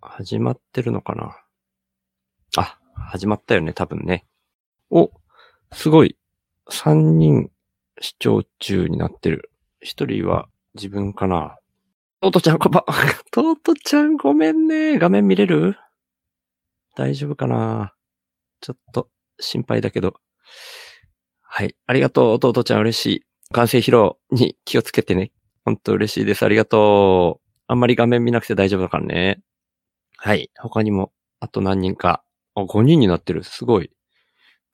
始まってるのかな？あ、始まったよね、多分ね。お、すごい。3人視聴中になってる。1人は自分かな？トートちゃんこんばん、トートちゃんごめんね。画面見れる？大丈夫かな？ちょっと心配だけど。はい。ありがとう、トートちゃん嬉しい。完成披露に気をつけてね。ほんと嬉しいです。ありがとう。あんまり画面見なくて大丈夫だからね。はい。他にも、あと何人か。あ、5人になってる。すごい。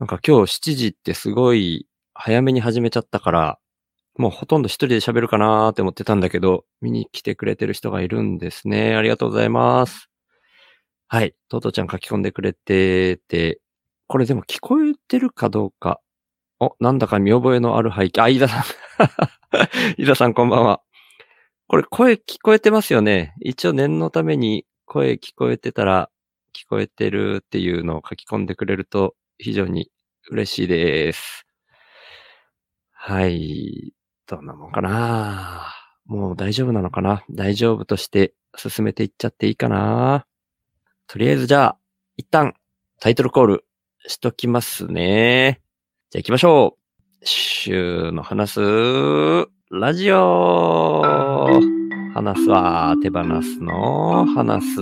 なんか今日7時ってすごい早めに始めちゃったから、もうほとんど一人で喋るかなーって思ってたんだけど、見に来てくれてる人がいるんですね。ありがとうございます。はい。トトちゃん書き込んでくれてて、これでも聞こえてるかどうか。お、なんだか見覚えのある背景。あ、飯田さん。飯田さんこんばんは。これ声聞こえてますよね。一応念のために声聞こえてたら、聞こえてるっていうのを書き込んでくれると非常に嬉しいです。はい。どんなもんかな？もう大丈夫なのかな？大丈夫として進めていっちゃっていいかな？とりあえずじゃあ、一旦タイトルコールしときますね。じゃあ行きましょう。週の話すラジオ話すわ、手放すの、話す。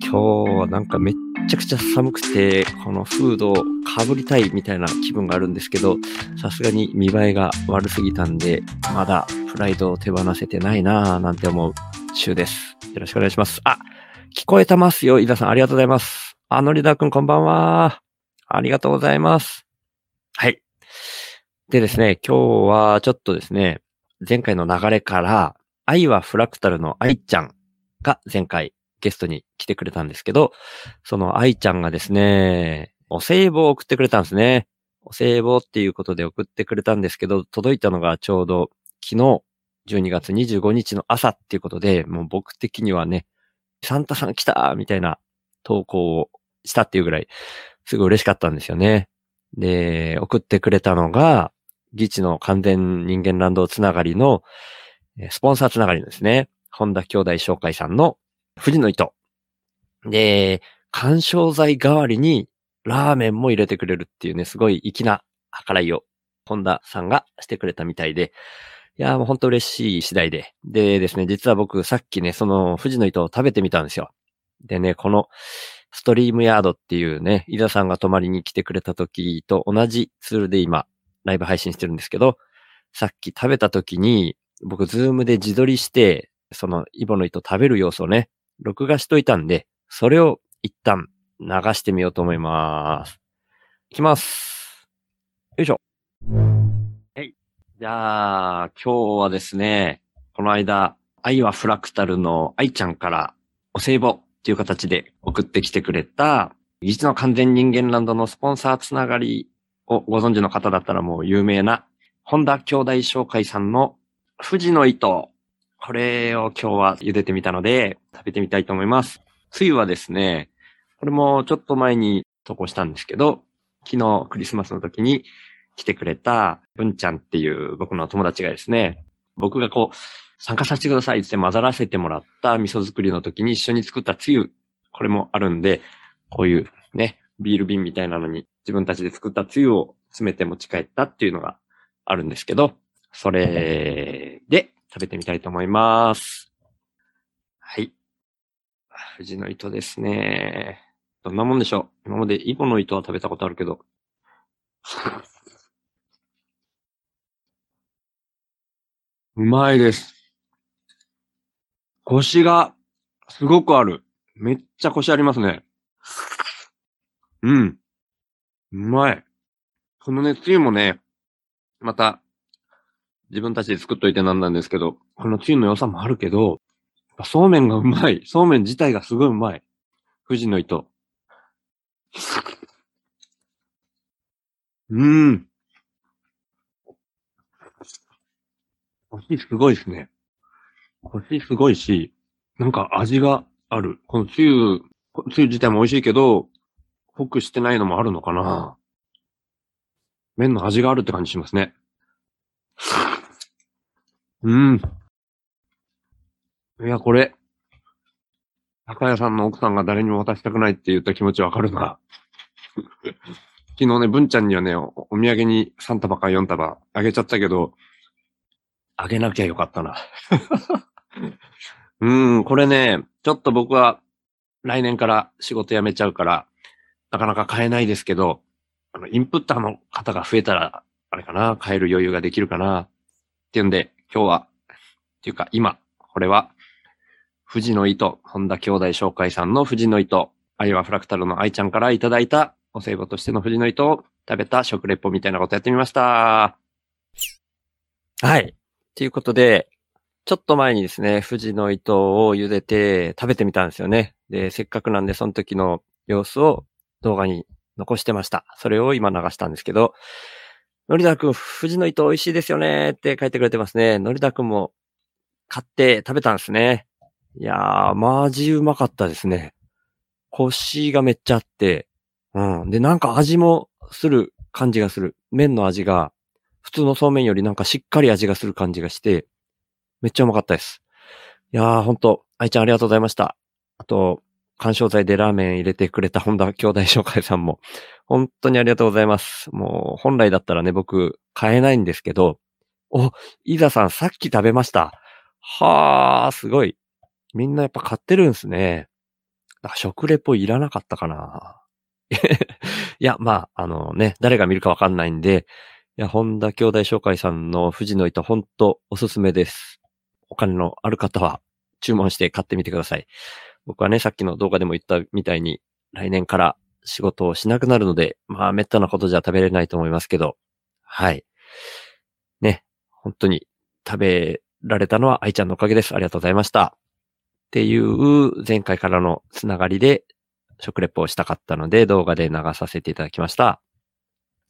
今日はなんかめっちゃくちゃ寒くて、このフードをかぶりたいみたいな気分があるんですけど、さすがに見栄えが悪すぎたんで、まだプライドを手放せてないなぁなんて思う週です。よろしくお願いします。あ、聞こえてますよ。伊沢さんありがとうございます。あのりだくんこんばんは。ありがとうございます。はい。でですね、今日はちょっとですね、前回の流れから、愛はフラクタルの愛ちゃんが前回ゲストに来てくれたんですけど、その愛ちゃんがですね、お歳暮を送ってくれたんですね。お歳暮っていうことで送ってくれたんですけど、届いたのがちょうど昨日12月25日の朝っていうことで、もう僕的にはね、サンタさん来たみたいな投稿をしたっていうぐらい、すごい嬉しかったんですよね。で、送ってくれたのが、ギチの完全人間ランドつながりの、スポンサーつながりのですね。本田兄弟紹介さんの富士の糸。で、干渉剤代わりにラーメンも入れてくれるっていうね、すごい粋な計らいを本田さんがしてくれたみたいで、いやーもうほんと嬉しい次第で。でですね、実は僕さっきね、その藤の糸を食べてみたんですよ。でね、この StreamYard っていうね、伊沢さんが泊まりに来てくれた時と同じツールで今、ライブ配信してるんですけど、さっき食べた時に、僕、 Zoom で自撮りして、その揖保乃糸食べる様子をね、録画しといたんで、それを一旦流してみようと思います。いきます。よいしょ。はい。じゃあ、今日はですね、この間、愛はフラクタルの愛ちゃんからお歳暮っていう形で送ってきてくれた、実の完全人間ランドのスポンサーつながりをご存知の方だったらもう有名な、本田兄弟紹介さんの富士の糸。これを今日は茹でてみたので、食べてみたいと思います。つゆはですね、これもちょっと前に投稿したんですけど、昨日クリスマスの時に来てくれた文ちゃんっていう僕の友達がですね、僕がこう、参加させてくださいって混ざらせてもらった味噌作りの時に一緒に作ったつゆ、これもあるんで、こういうね、ビール瓶みたいなのに自分たちで作ったつゆを詰めて持ち帰ったっていうのがあるんですけど、それで食べてみたいと思います。はい。藤の糸ですね。どんなもんでしょう？今までイボの糸は食べたことあるけど。うまいです。コシがすごくある。めっちゃコシありますね。うん。うまい。このね、つゆもね、また、自分たちで作っといてなんなんですけど、このつゆの良さもあるけど、そうめんがうまい。そうめん自体がすごいうまい。富士の糸。うーん。コシすごいですね。コシすごいし、なんか味がある。このつゆ、つゆ自体も美味しいけど、濃くしてないのもあるのかな。麺の味があるって感じしますね。うん。いや、これ、高谷さんの奥さんが誰にも渡したくないって言った気持ちわかるな。昨日ね、文ちゃんにはね、お土産に3束か4束あげちゃったけど、あげなきゃよかったな。うん、これね、ちょっと僕は来年から仕事辞めちゃうから、なかなか買えないですけど、あの、インプッターの方が増えたら、あれかな、買える余裕ができるかな、っていうんで、今日は、っていうか今、これは、富士の糸、本田兄弟紹介さんの富士の糸、愛はフラクタルの愛ちゃんからいただいたお歳暮としての富士の糸を食べた食レポみたいなことやってみました。はい。ということで、ちょっと前にですね、富士の糸を茹でて食べてみたんですよね。で、せっかくなんでその時の様子を動画に残してました。それを今流したんですけど、のりだくん、富士の糸美味しいですよねって書いてくれてますね。のりだくんも買って食べたんですね。いやー、マジうまかったですね。コシがめっちゃあって、うん。で、なんか味もする感じがする。麺の味が、普通のそうめんよりなんかしっかり味がする感じがして、めっちゃうまかったです。いやー、ほんと、愛ちゃんありがとうございました。あと、干渉剤でラーメン入れてくれた本田兄弟紹介さんも、本当にありがとうございます。もう、本来だったらね、僕、買えないんですけど、お、イザさんさっき食べました。はー、すごい。みんなやっぱ買ってるんですね。食レポいらなかったかな。いや、まあ、あのね、誰が見るかわかんないんで、いや、本田兄弟紹介さんの富士の糸、ほんとおすすめです。お金のある方は注文して買ってみてください。僕はね、さっきの動画でも言ったみたいに、来年から仕事をしなくなるので、まあ、めったなことじゃ食べれないと思いますけど、はい。ね、本当に食べられたのは愛ちゃんのおかげです。ありがとうございました。っていう前回からのつながりで食レポをしたかったので動画で流させていただきました。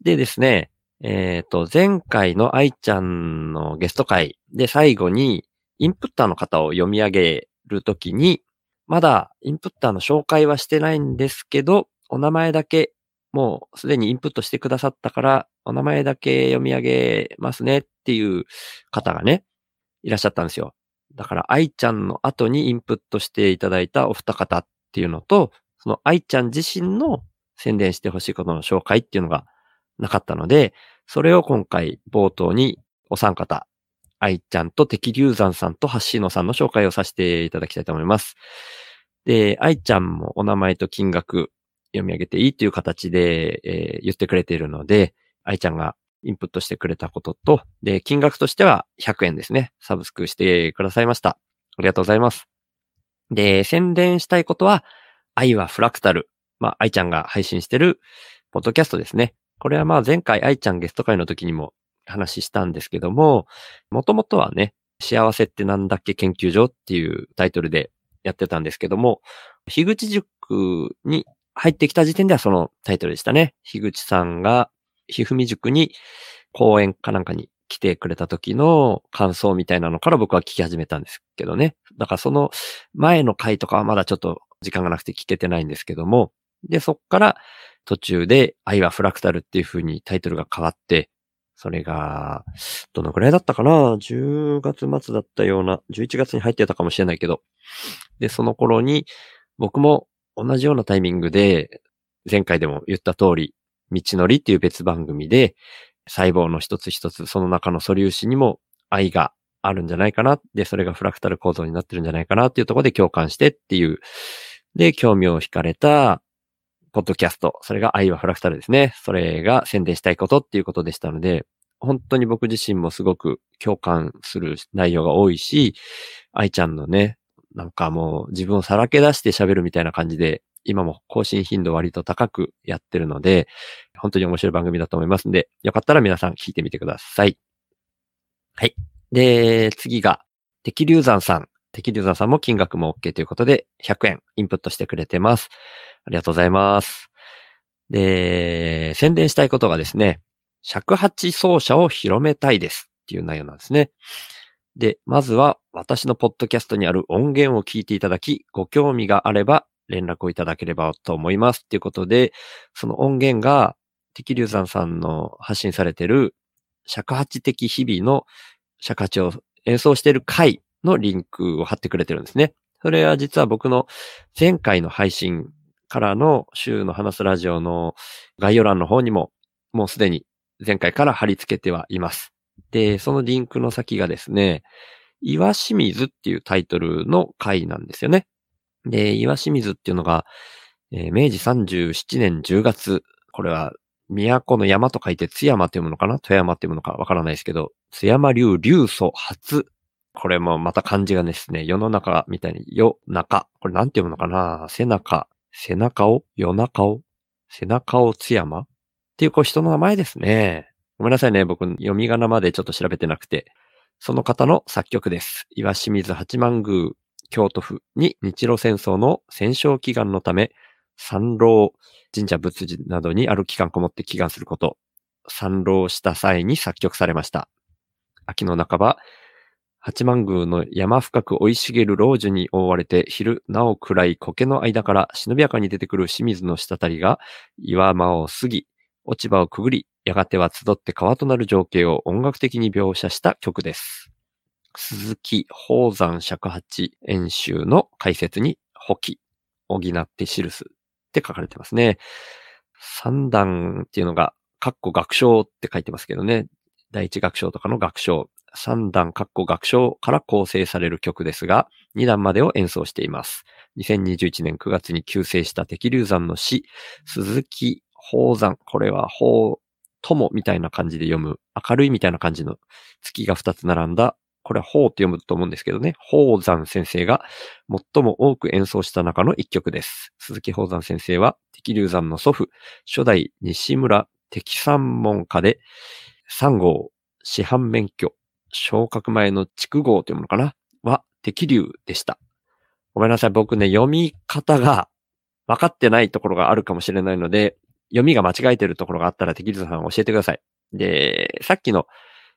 でですね、えっ、と、前回の愛ちゃんのゲスト会で最後にインプッターの方を読み上げるときに、まだインプッターの紹介はしてないんですけど、お名前だけもうすでにインプットしてくださったから、お名前だけ読み上げますねっていう方がね、いらっしゃったんですよ。だから、愛ちゃんの後にインプットしていただいたお二方っていうのと、その愛ちゃん自身の宣伝してほしいことの紹介っていうのがなかったので、それを今回冒頭にお三方、愛ちゃんと敵流山さんと橋野さんの紹介をさせていただきたいと思います。で、愛ちゃんもお名前と金額読み上げていいという形で、えー言ってくれているので、愛ちゃんがインプットしてくれたことと、で、金額としては100円ですね。サブスクしてくださいました。ありがとうございます。で、宣伝したいことは、愛はフラクタル。まあ、愛ちゃんが配信してる、ポッドキャストですね。これはまあ、前回愛ちゃんゲスト会の時にも話したんですけども、もともとはね、幸せってなんだっけ研究所っていうタイトルでやってたんですけども、樋口塾に入ってきた時点ではそのタイトルでしたね。樋口さんが、ひふみ塾に講演かなんかに来てくれた時の感想みたいなのから僕は聞き始めたんですけどね。だからその前の回とかはまだちょっと時間がなくて聞けてないんですけども、で、そっから途中で愛はフラクタルっていう風にタイトルが変わって、それが、どのくらいだったかな ?10 月末だったような、11月に入ってたかもしれないけど。で、その頃に僕も同じようなタイミングで、前回でも言った通り、道のりっていう別番組で、細胞の一つ一つ、その中の素粒子にも愛があるんじゃないかな。で、それがフラクタル構造になってるんじゃないかなっていうところで共感してっていう。で、興味を惹かれた、ポッドキャスト。それが愛はフラクタルですね。それが宣伝したいことっていうことでしたので、本当に僕自身もすごく共感する内容が多いし、愛ちゃんのね、なんかもう自分をさらけ出して喋るみたいな感じで、今も更新頻度割と高くやってるので、本当に面白い番組だと思いますんで、よかったら皆さん聞いてみてください。はい。で、次が、敵流山さん。敵流山さんも金額も OK ということで、100円インプットしてくれてます。ありがとうございます。で、宣伝したいことがですね、尺八奏者を広めたいですっていう内容なんですね。で、まずは私のポッドキャストにある音源を聞いていただき、ご興味があれば連絡をいただければと思いますっていうことで、その音源が敵流山さんの発信されている尺八的日々の尺八を演奏している回のリンクを貼ってくれてるんですね。それは実は僕の前回の配信からの週の話すラジオの概要欄の方にももうすでに前回から貼り付けてはいます。で、そのリンクの先がですね、岩清水っていうタイトルの回なんですよね。で、岩清水っていうのが、えー、明治37年10月、これは都の山と書いて津山って読むのかな？富山って読むのかわからないですけど、津山流流祖初。これもまた漢字がですね、世の中みたいに、夜中。これなんて読むのかな？背中、背中を夜中を背中を津山？っていうこう人の名前ですね。ごめんなさいね。僕、読み仮名までちょっと調べてなくて。その方の作曲です。岩清水八幡宮、京都府に日露戦争の戦勝祈願のため、参籠、神社仏寺などにある期間こもって祈願すること、参籠した際に作曲されました。秋の半ば、八幡宮の山深く生い茂る老樹に覆われて昼なお暗い苔の間から忍びやかに出てくる清水の滴りが岩間を過ぎ、落ち葉をくぐり、やがては集って川となる情景を音楽的に描写した曲です。鈴木宝山尺八演習の解説に、補記、補って記すって書かれてますね。三段っていうのが、カッコ学章って書いてますけどね。第一楽章とかの楽章。三段カッコ楽章から構成される曲ですが、二段までを演奏しています。2021年9月に急成した敵流山の詩、鈴木宝山。これは宝友みたいな感じで読む、明るいみたいな感じの月が2つ並んだ、これは宝って読むと思うんですけどね、宝山先生が最も多く演奏した中の一曲です。鈴木宝山先生は、敵流山の祖父、初代西村敵三門下で、3号市販免許、昇格前の筑号というものかな？は、敵流でした。ごめんなさい。僕ね、読み方が分かってないところがあるかもしれないので、読みが間違えてるところがあったら、テキリザさん教えてください。で、さっきの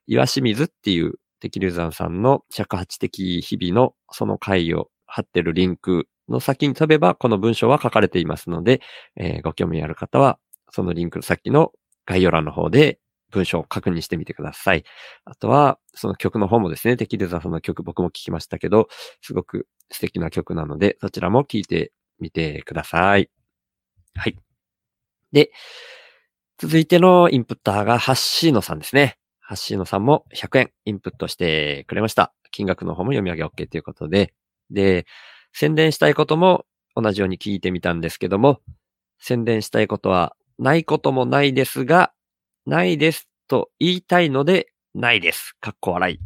岩清水っていうテキリザンさんの尺八的日々のその回を貼ってるリンクの先に飛べば、この文章は書かれていますので、えー、ご興味ある方は、そのリンクさっきの概要欄の方で文章を確認してみてください。あとは、その曲の方もですね、テキルザさんの曲僕も聞きましたけど、すごく素敵な曲なので、そちらも聞いてみてください。はい。で、続いてのインプッターがハッシーノさんですね。ハッシーノさんも100円インプットしてくれました。金額の方も読み上げ OK ということで。で、宣伝したいことも同じように聞いてみたんですけども、宣伝したいことはないこともないですが、ないですと言いたいので、ないです。かっこ笑い。っ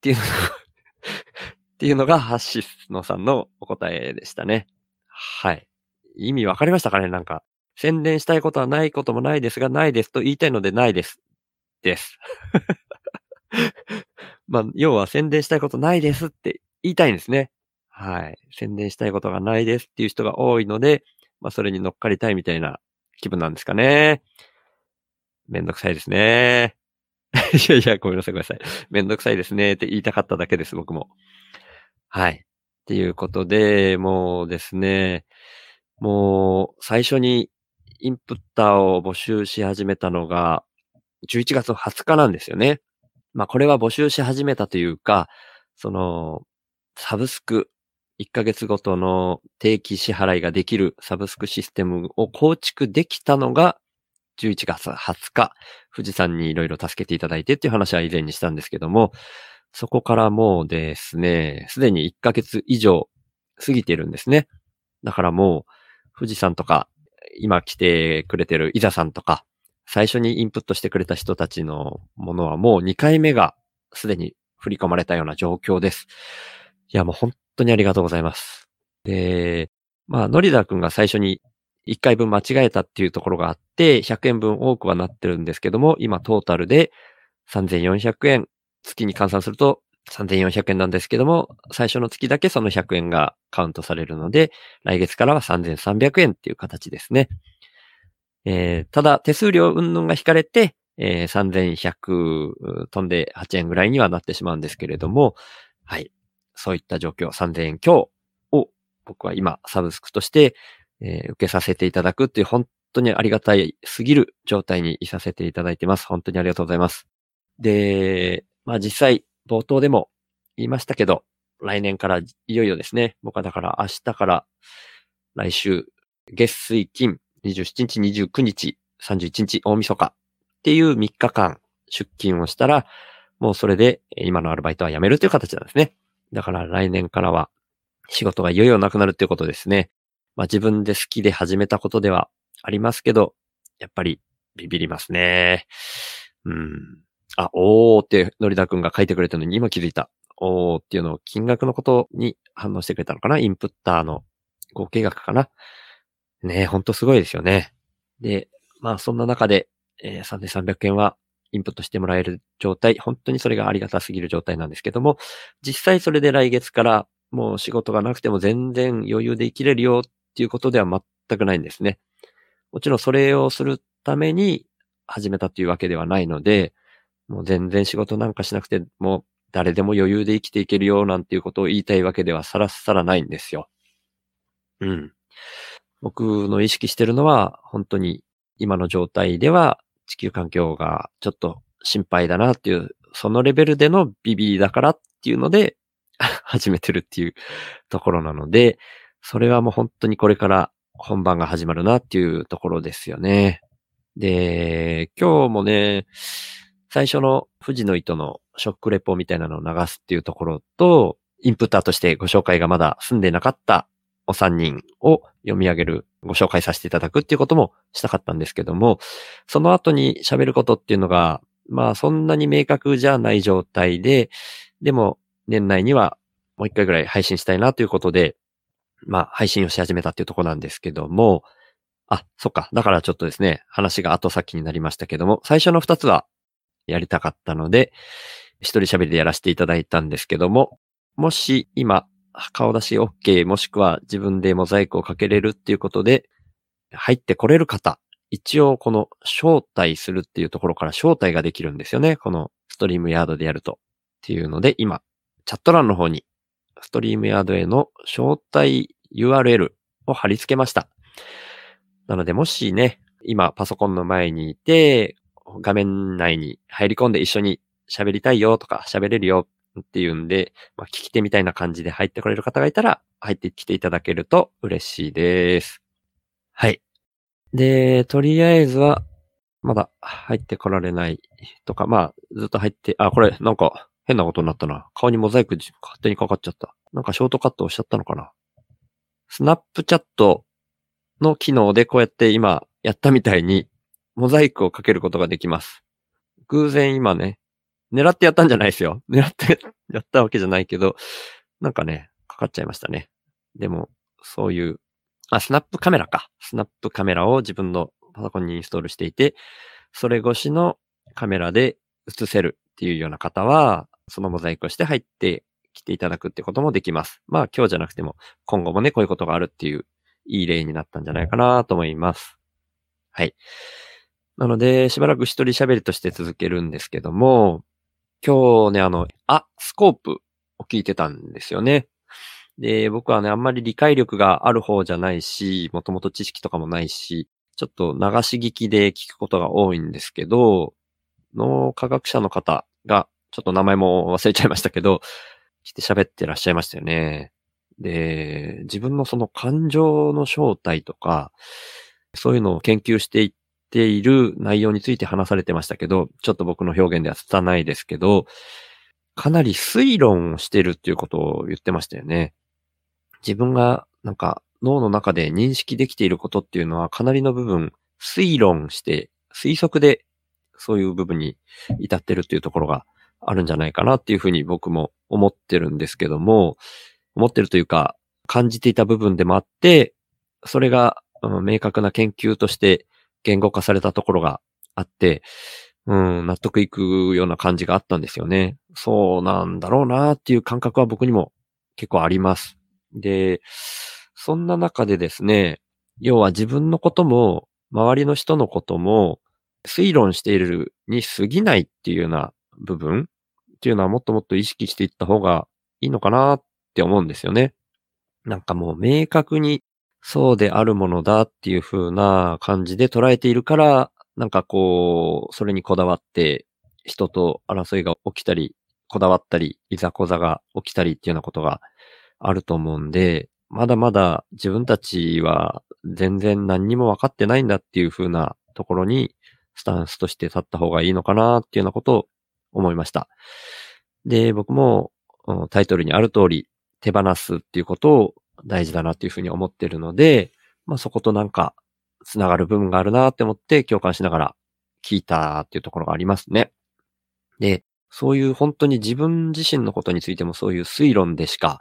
ていうのがっていうのがハッシーノさんのお答えでしたね。はい。意味わかりましたかね？なんか、宣伝したいことはないこともないですが、ないですと言いたいのでないです。です。まあ、要は宣伝したいことないですって言いたいんですね。はい。宣伝したいことがないですっていう人が多いので、まあ、それに乗っかりたいみたいな気分なんですかね。めんどくさいですね。いやいや、ごめんなさい、ごめんなさい。めんどくさいですねって言いたかっただけです、僕も。はい。っていうことで、もうですね、もう最初にインプッターを募集し始めたのが、11月20日なんですよね。まあこれは募集し始めたというか、その、サブスク、1ヶ月ごとの定期支払いができるサブスクシステムを構築できたのが、11月20日、富士山にいろいろ助けていただいてっていう話は以前にしたんですけども、そこからもうですね、すでに1ヶ月以上過ぎてるんですね。だからもう、富士山とか今来てくれてるイザさんとか、最初にインプットしてくれた人たちのものはもう2回目がすでに振り込まれたような状況です。いや、もう本当にありがとうございます。で、まあ、ノリダ君が最初に1回分間違えたっていうところがあって、100円分多くはなってるんですけども、今トータルで3400円、月に換算すると3400円なんですけども、最初の月だけその100円がカウントされるので、来月からは3300円っていう形ですね。えー、ただ、手数料云々が引かれて、えー、3100飛んで8円ぐらいにはなってしまうんですけれども、はい。そういった状況、3000円強を僕は今、サブスクとして、えー、受けさせていただくっていう本当にありがたいすぎる状態にいさせていただいてます。本当にありがとうございます。で、まあ実際、冒頭でも言いましたけど、来年からいよいよですね。僕はだから明日から来週、月水金、27日、29日、31日、大晦日っていう3日間出勤をしたら、もうそれで今のアルバイトは辞めるという形なんですね。だから来年からは仕事がいよいよなくなるっていうことですね。まあ自分で好きで始めたことではありますけど、やっぱりビビりますね。うん。あ、おーってのりだくんが書いてくれたのに今気づいた。おーっていうのを金額のことに反応してくれたのかな？インプッターの合計額かな？ねえ、ほんとすごいですよね。で、まあそんな中で、えー、3300円はインプットしてもらえる状態、本当にそれがありがたすぎる状態なんですけども、実際それで来月からもう仕事がなくても全然余裕で生きれるよっっていうことでは全くないんですね。もちろんそれをするために始めたというわけではないので、もう全然仕事なんかしなくても誰でも余裕で生きていけるよなんていうことを言いたいわけではさらさらないんですよ。うん。僕の意識してるのは本当に今の状態では地球環境がちょっと心配だなっていう、そのレベルでのビビりだからっていうので 始めてるっていうところなので、それはもう本当にこれから本番が始まるなっていうところですよね。で、今日もね、最初の富士の糸のショックレポみたいなのを流すっていうところと、インプッターとしてご紹介がまだ済んでなかったお三人を読み上げる、ご紹介させていただくっていうこともしたかったんですけども、その後に喋ることっていうのが、まあそんなに明確じゃない状態で、でも年内にはもう一回ぐらい配信したいなということで、まあ配信をし始めたっていうところなんですけども、あ、そっか。だからちょっとですね、話が後先になりましたけども、最初の二つはやりたかったので、一人喋りでやらせていただいたんですけども、もし今顔出し OK もしくは自分でモザイクをかけれるっていうことで、入ってこれる方、一応この招待するっていうところから招待ができるんですよね。このストリームヤードでやると。っていうので、今、チャット欄の方に、ストリームヤードへの招待 URL を貼り付けました。なので、もしね、今パソコンの前にいて、画面内に入り込んで一緒に喋りたいよとか喋れるよっていうんで、まあ、聞き手みたいな感じで入ってこれる方がいたら、入ってきていただけると嬉しいです。はい。で、とりあえずは、まだ入ってこられないとか、まあ、ずっと入って、あ、これ、なんか、変なことになったな。顔にモザイク勝手にかかっちゃった。なんかショートカットをしちゃったのかな。スナップチャットの機能でこうやって今やったみたいに、モザイクをかけることができます。偶然今ね、狙ってやったんじゃないですよ。狙ってやったわけじゃないけど、なんかね、かかっちゃいましたね。でも、そういう、あ、スナップカメラか。スナップカメラを自分のパソコンにインストールしていて、それ越しのカメラで映せるっていうような方は、そのモザイクをして入ってきていただくってこともできます。まあ今日じゃなくても、今後もね、こういうことがあるっていう、いい例になったんじゃないかなと思います。はい。なので、しばらく一人喋りとして続けるんですけども、今日ね、あの、あ、スコープを聞いてたんですよね。で、僕はね、あんまり理解力がある方じゃないし、もともと知識とかもないし、ちょっと流し聞きで聞くことが多いんですけど、脳科学者の方が、ちょっと名前も忘れちゃいましたけど、来て喋ってらっしゃいましたよね。で、自分のその感情の正体とか、そういうのを研究していっている内容について話されてましたけど、ちょっと僕の表現では拙いですけど、かなり推論をしてるっていうことを言ってましたよね。自分がなんか脳の中で認識できていることっていうのはかなりの部分推論して推測でそういう部分に至ってるっていうところがあるんじゃないかなっていうふうに僕も思ってるんですけども、思ってるというか感じていた部分でもあって、それが、うん、明確な研究として言語化されたところがあって、うん、納得いくような感じがあったんですよね。そうなんだろうなっていう感覚は僕にも結構あります。で、そんな中でですね、要は自分のことも、周りの人のことも、推論しているに過ぎないっていうような部分っていうのはもっともっと意識していった方がいいのかなって思うんですよね。なんかもう明確にそうであるものだっていう風な感じで捉えているから、なんかこう、それにこだわって人と争いが起きたりこだわったり、いざこざが起きたりっていうようなことがあると思うんで、まだまだ自分たちは全然何にも分かってないんだっていう風なところにスタンスとして立った方がいいのかなっていうようなことを思いました。で、僕もタイトルにある通り手放すっていうことを大事だなっていうふうに思ってるので、まあそことなんか繋がる部分があるなって思って共感しながら聞いたっていうところがありますね。で、そういう本当に自分自身のことについてもそういう推論でしか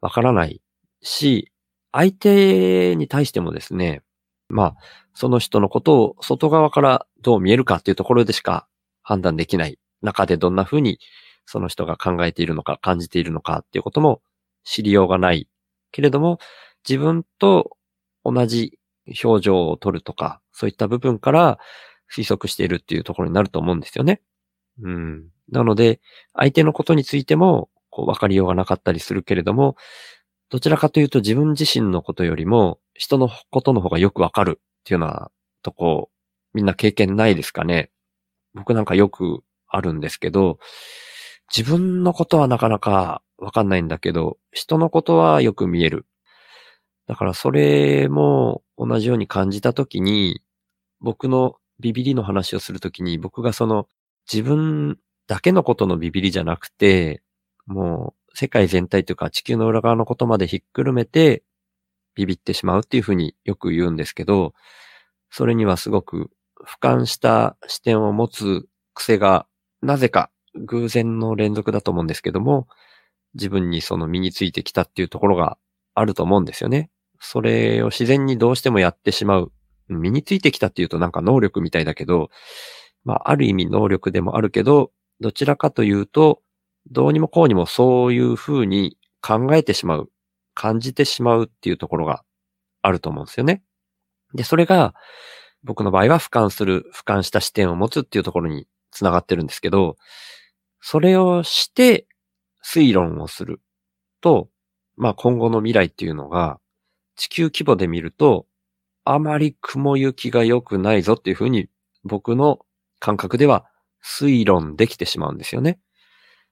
わからないし、相手に対してもですね、まあ、その人のことを外側からどう見えるかっていうところでしか判断できない中でどんな風にその人が考えているのか感じているのかっていうことも知りようがないけれども、自分と同じ表情を取るとか、そういった部分から推測しているっていうところになると思うんですよね。うん。なので、相手のことについても、こう、わかりようがなかったりするけれども、どちらかというと自分自身のことよりも、人のことの方がよくわかるっていうようなとこ、みんな経験ないですかね。僕なんかよくあるんですけど、自分のことはなかなかわかんないんだけど、人のことはよく見える。だからそれも同じように感じたときに、僕のビビリの話をするときに、僕がその自分だけのことのビビリじゃなくて、もう世界全体というか地球の裏側のことまでひっくるめてビビってしまうっていうふうによく言うんですけど、それにはすごく俯瞰した視点を持つ癖がなぜか偶然の連続だと思うんですけども、自分にその身についてきたっていうところがあると思うんですよね。それを自然にどうしてもやってしまう。身についてきたっていうとなんか能力みたいだけど、まあ、ある意味能力でもあるけど、どちらかというと、どうにもこうにもそういうふうに考えてしまう、感じてしまうっていうところがあると思うんですよね。で、それが、僕の場合は俯瞰する、俯瞰した視点を持つっていうところにつながってるんですけど、それをして推論をすると、まあ今後の未来っていうのが地球規模で見るとあまり雲行きが良くないぞっていうふうに僕の感覚では推論できてしまうんですよね。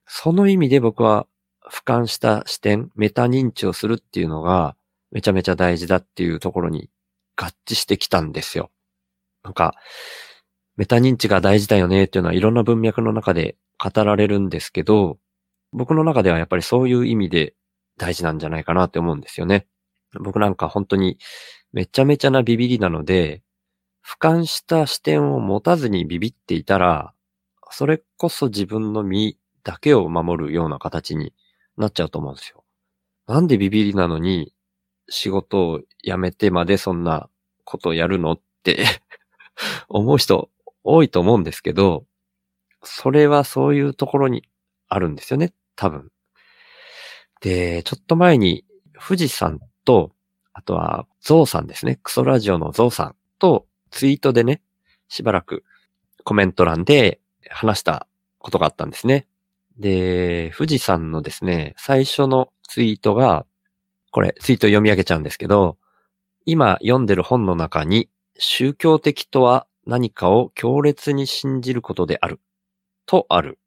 その意味で僕は俯瞰した視点、メタ認知をするっていうのがめちゃめちゃ大事だっていうところに合致してきたんですよ。なんか、メタ認知が大事だよねっていうのはいろんな文脈の中で語られるんですけど、僕の中ではやっぱりそういう意味で大事なんじゃないかなって思うんですよね。僕なんか本当にめちゃめちゃなビビりなので、俯瞰した視点を持たずにビビっていたら、それこそ自分の身だけを守るような形になっちゃうと思うんですよ。なんでビビりなのに仕事を辞めてまでそんなことをやるのって 思う人多いと思うんですけど、それはそういうところにあるんですよね、多分。で、ちょっと前に、富士山と、あとは、ゾウさんですね。クソラジオのゾウさんとツイートでね、しばらくコメント欄で話したことがあったんですね。で、富士山のですね、最初のツイートが、これ、ツイート読み上げちゃうんですけど、今読んでる本の中に、宗教的とは何かを強烈に信じることである。とある。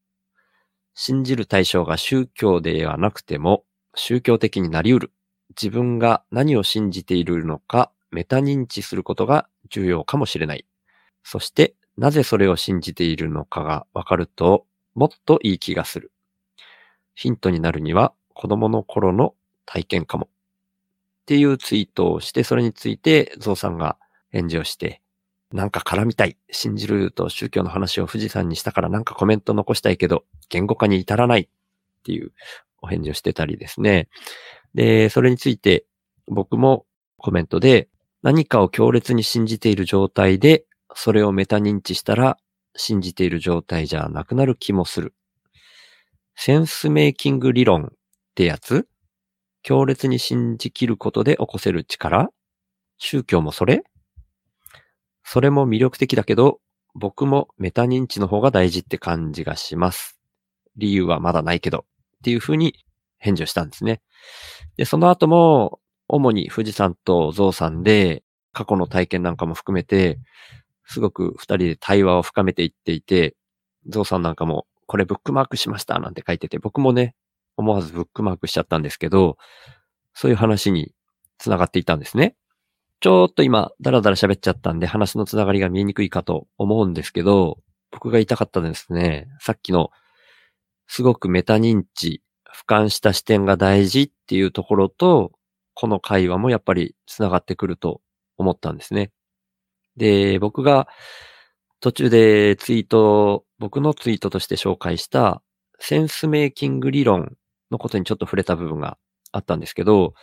信じる対象が宗教ではなくても宗教的になり得る。自分が何を信じているのかメタ認知することが重要かもしれない。そしてなぜそれを信じているのかがわかるともっといい気がする。ヒントになるには子供の頃の体験かも。っていうツイートをして、それについてゾウさんが返事をして、なんか絡みたい。信じると宗教の話を富士山にしたからなんかコメント残したいけど、言語化に至らないっていうお返事をしてたりですね。で、それについて僕もコメントで何かを強烈に信じている状態で、それをメタ認知したら信じている状態じゃなくなる気もする。センスメイキング理論ってやつ？強烈に信じきることで起こせる力？宗教もそれ？それも魅力的だけど、僕もメタ認知の方が大事って感じがします。理由はまだないけど、っていうふうに返事をしたんですね。で、その後も、主に富士山とゾウさんで、過去の体験なんかも含めて、すごく二人で対話を深めていっていて、ゾウさんなんかもこれブックマークしましたなんて書いてて、僕もね、思わずブックマークしちゃったんですけど、そういう話に繋がっていたんですね。ちょっと今、だらだら喋っちゃったんで、話の繋がりが見えにくいかと思うんですけど、僕が言いたかったですね、さっきの、すごくメタ認知、俯瞰した視点が大事っていうところと、この会話もやっぱり繋がってくると思ったんですね。で、僕が途中でツイート、僕のツイートとして紹介したセンスメイキング理論のことにちょっと触れた部分があったんですけど、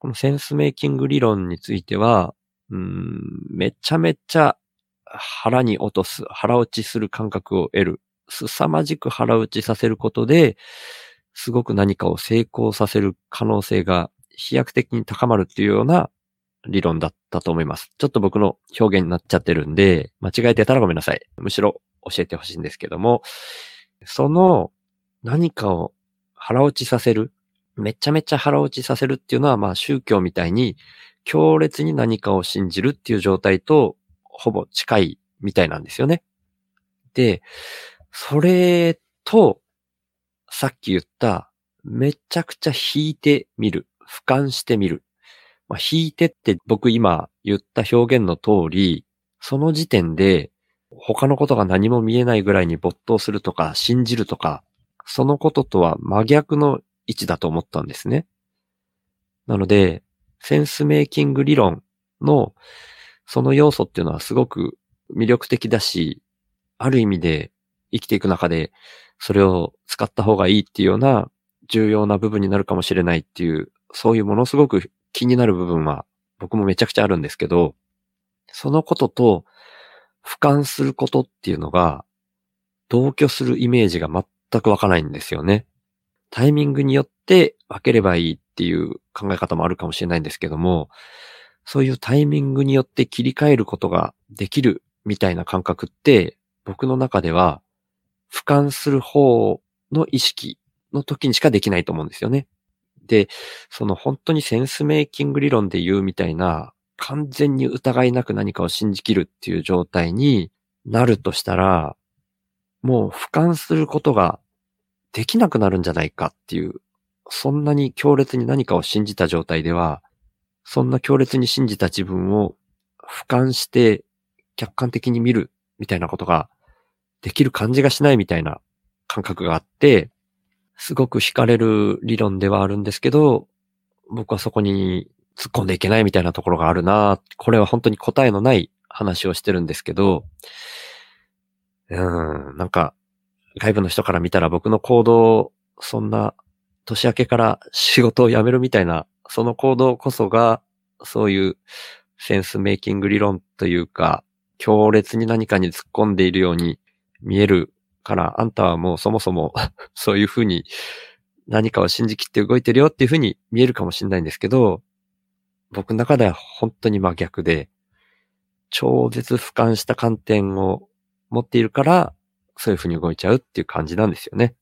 このセンスメイキング理論については、うん、めちゃめちゃ腹に落とす、腹落ちする感覚を得る、凄まじく腹落ちさせることで、すごく何かを成功させる可能性が飛躍的に高まるっていうような理論だったと思います。ちょっと僕の表現になっちゃってるんで、間違えてたらごめんなさい。むしろ教えてほしいんですけども、その何かを腹落ちさせる、めちゃめちゃ腹落ちさせるっていうのは、まあ宗教みたいに強烈に何かを信じるっていう状態とほぼ近いみたいなんですよね。で、それと、さっき言った、めちゃくちゃ引いてみる、俯瞰してみる。まあ、引いてって僕今言った表現の通り、その時点で他のことが何も見えないぐらいに没頭するとか信じるとか、そのこととは真逆の位置だと思ったんですね。なので、センスメイキング理論のその要素っていうのはすごく魅力的だし、ある意味で生きていく中でそれを使った方がいいっていうような重要な部分になるかもしれないっていう、そういうものすごく気になる部分は僕もめちゃくちゃあるんですけど、そのことと俯瞰することっていうのが同居するイメージが全く湧かないんですよね。タイミングによって分ければいいっていう考え方もあるかもしれないんですけども、そういうタイミングによって切り替えることができるみたいな感覚って僕の中では俯瞰する方の意識の時にしかできないと思うんですよね。で、その本当にセンスメイキング理論で言うみたいな、完全に疑いなく何かを信じきるっていう状態になるとしたら、もう俯瞰することができなくなるんじゃないかっていう、そんなに強烈に何かを信じた状態では、そんな強烈に信じた自分を俯瞰して客観的に見るみたいなことができる感じがしないみたいな感覚があって、すごく惹かれる理論ではあるんですけど、僕はそこに突っ込んでいけないみたいなところがあるなこれは本当に答えのない話をしてるんですけど、うん、なんか、外部の人から見たら僕の行動、そんな、年明けから仕事を辞めるみたいな、その行動こそが、そういうセンスメイキング理論というか、強烈に何かに突っ込んでいるように見えるから、あんたはもうそもそも そういうふうに何かを信じきって動いてるよっていうふうに見えるかもしれないんですけど、僕の中では本当に真逆で、超絶俯瞰した観点を持っているから、そういうふうに動いちゃうっていう感じなんですよね。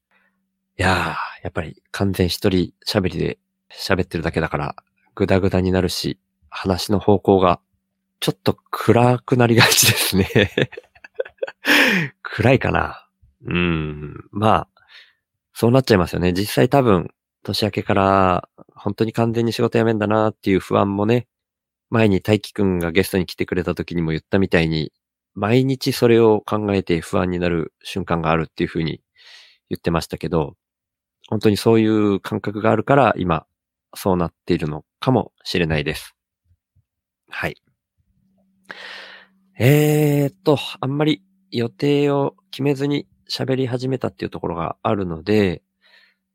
いやー、やっぱり完全一人喋りで喋ってるだけだから、ぐだぐだになるし、話の方向がちょっと暗くなりがちですね 暗いかな。うん。まあ、そうなっちゃいますよね。実際多分、年明けから本当に完全に仕事辞めんだなっていう不安もね、前に大輝くんがゲストに来てくれた時にも言ったみたいに、毎日それを考えて不安になる瞬間があるっていうふうに言ってましたけど、本当にそういう感覚があるから今、そうなっているのかもしれないです。はい。えーっと、あんまり予定を決めずに喋り始めたっていうところがあるので、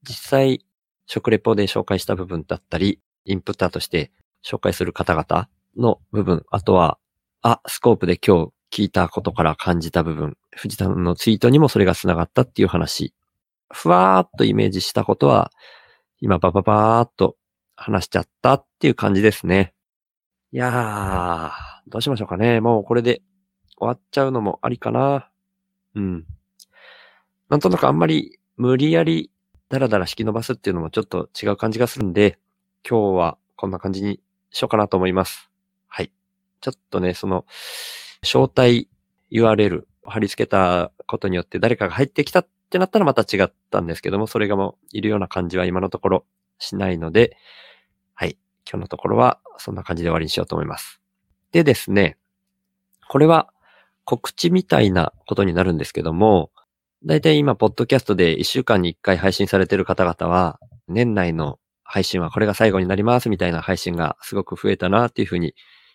実際、食レポで紹介した部分だったり、インプッターとして紹介する方々の部分、あとは、あ、スコープで今日聞いたことから感じた部分、藤田のツイートにもそれが繋がったっていう話、ふわーっとイメージしたことは、今バババーっと話しちゃったっていう感じですね。いやー、どうしましょうかね。もうこれで終わっちゃうのもありかな。うん。なんとなくあんまり無理やりダラダラ引き伸ばすっていうのもちょっと違う感じがするんで、今日はこんな感じにしようかなと思います。はい。ちょっとね、その、招待 URL 貼り付けたことによって誰かが入ってきたっってなったらまた違ったんですけども、それがもういるような感じは今のところしないので、はい。今日のところはそんな感じで終わりにしようと思います。でですね、これは告知みたいなことになるんですけども、だいたい今、ポッドキャストで1週間に1回配信されている方々は、年内の配信はこれが最後になりますみたいな配信がすごく増えたなっていうふうに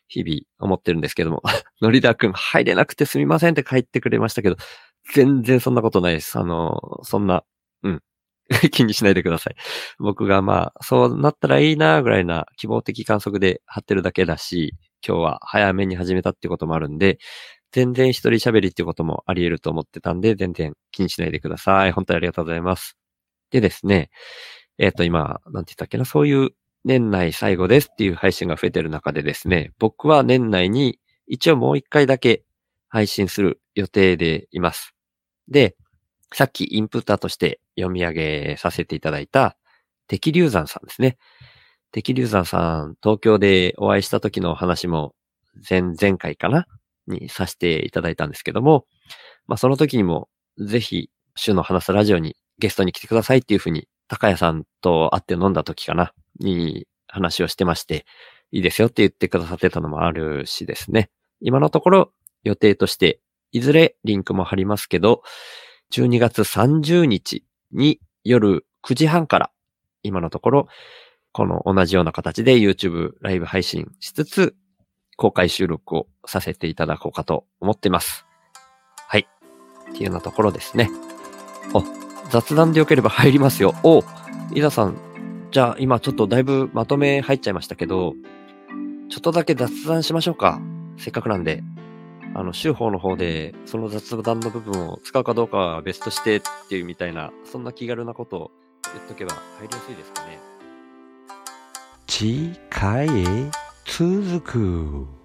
日々思ってるんですけども、ノリダーくん入れなくてすみませんって帰ってくれましたけど、全然そんなことないです。あの、そんな、うん。気にしないでください。僕がまあ、そうなったらいいなぐらいな希望的観測で貼ってるだけだし、今日は早めに始めたってこともあるんで、全然一人喋りってこともあり得ると思ってたんで、全然気にしないでください。本当にありがとうございます。でですね、えっ、ー、と今、なんて言ったっけな、そういう年内最後ですっていう配信が増えてる中でですね、僕は年内に一応もう一回だけ配信する予定でいます。で、さっきインプッターとして読み上げさせていただいた、敵流山さんですね。敵流山さん、東京でお会いした時の話も前々回かなにさせていただいたんですけども、まあその時にもぜひ、週の話すラジオにゲストに来てくださいっていうふうに、高谷さんと会って飲んだ時かなに話をしてまして、いいですよって言ってくださってたのもあるしですね。今のところ予定として、いずれリンクも貼りますけど、12月30日に夜9時半から、今のところ、この同じような形で YouTube ライブ配信しつつ、公開収録をさせていただこうかと思っています。はい。っていうようなところですね。あ、雑談でよければ入りますよ。お伊沢さん、じゃあ今ちょっとだいぶまとめ入っちゃいましたけど、ちょっとだけ雑談しましょうか。せっかくなんで。あの、週報の方で、その雑談の部分を使うかどうかは別としてっていうみたいな、そんな気軽なことを言っとけば入りやすいですかね。次回へ続く。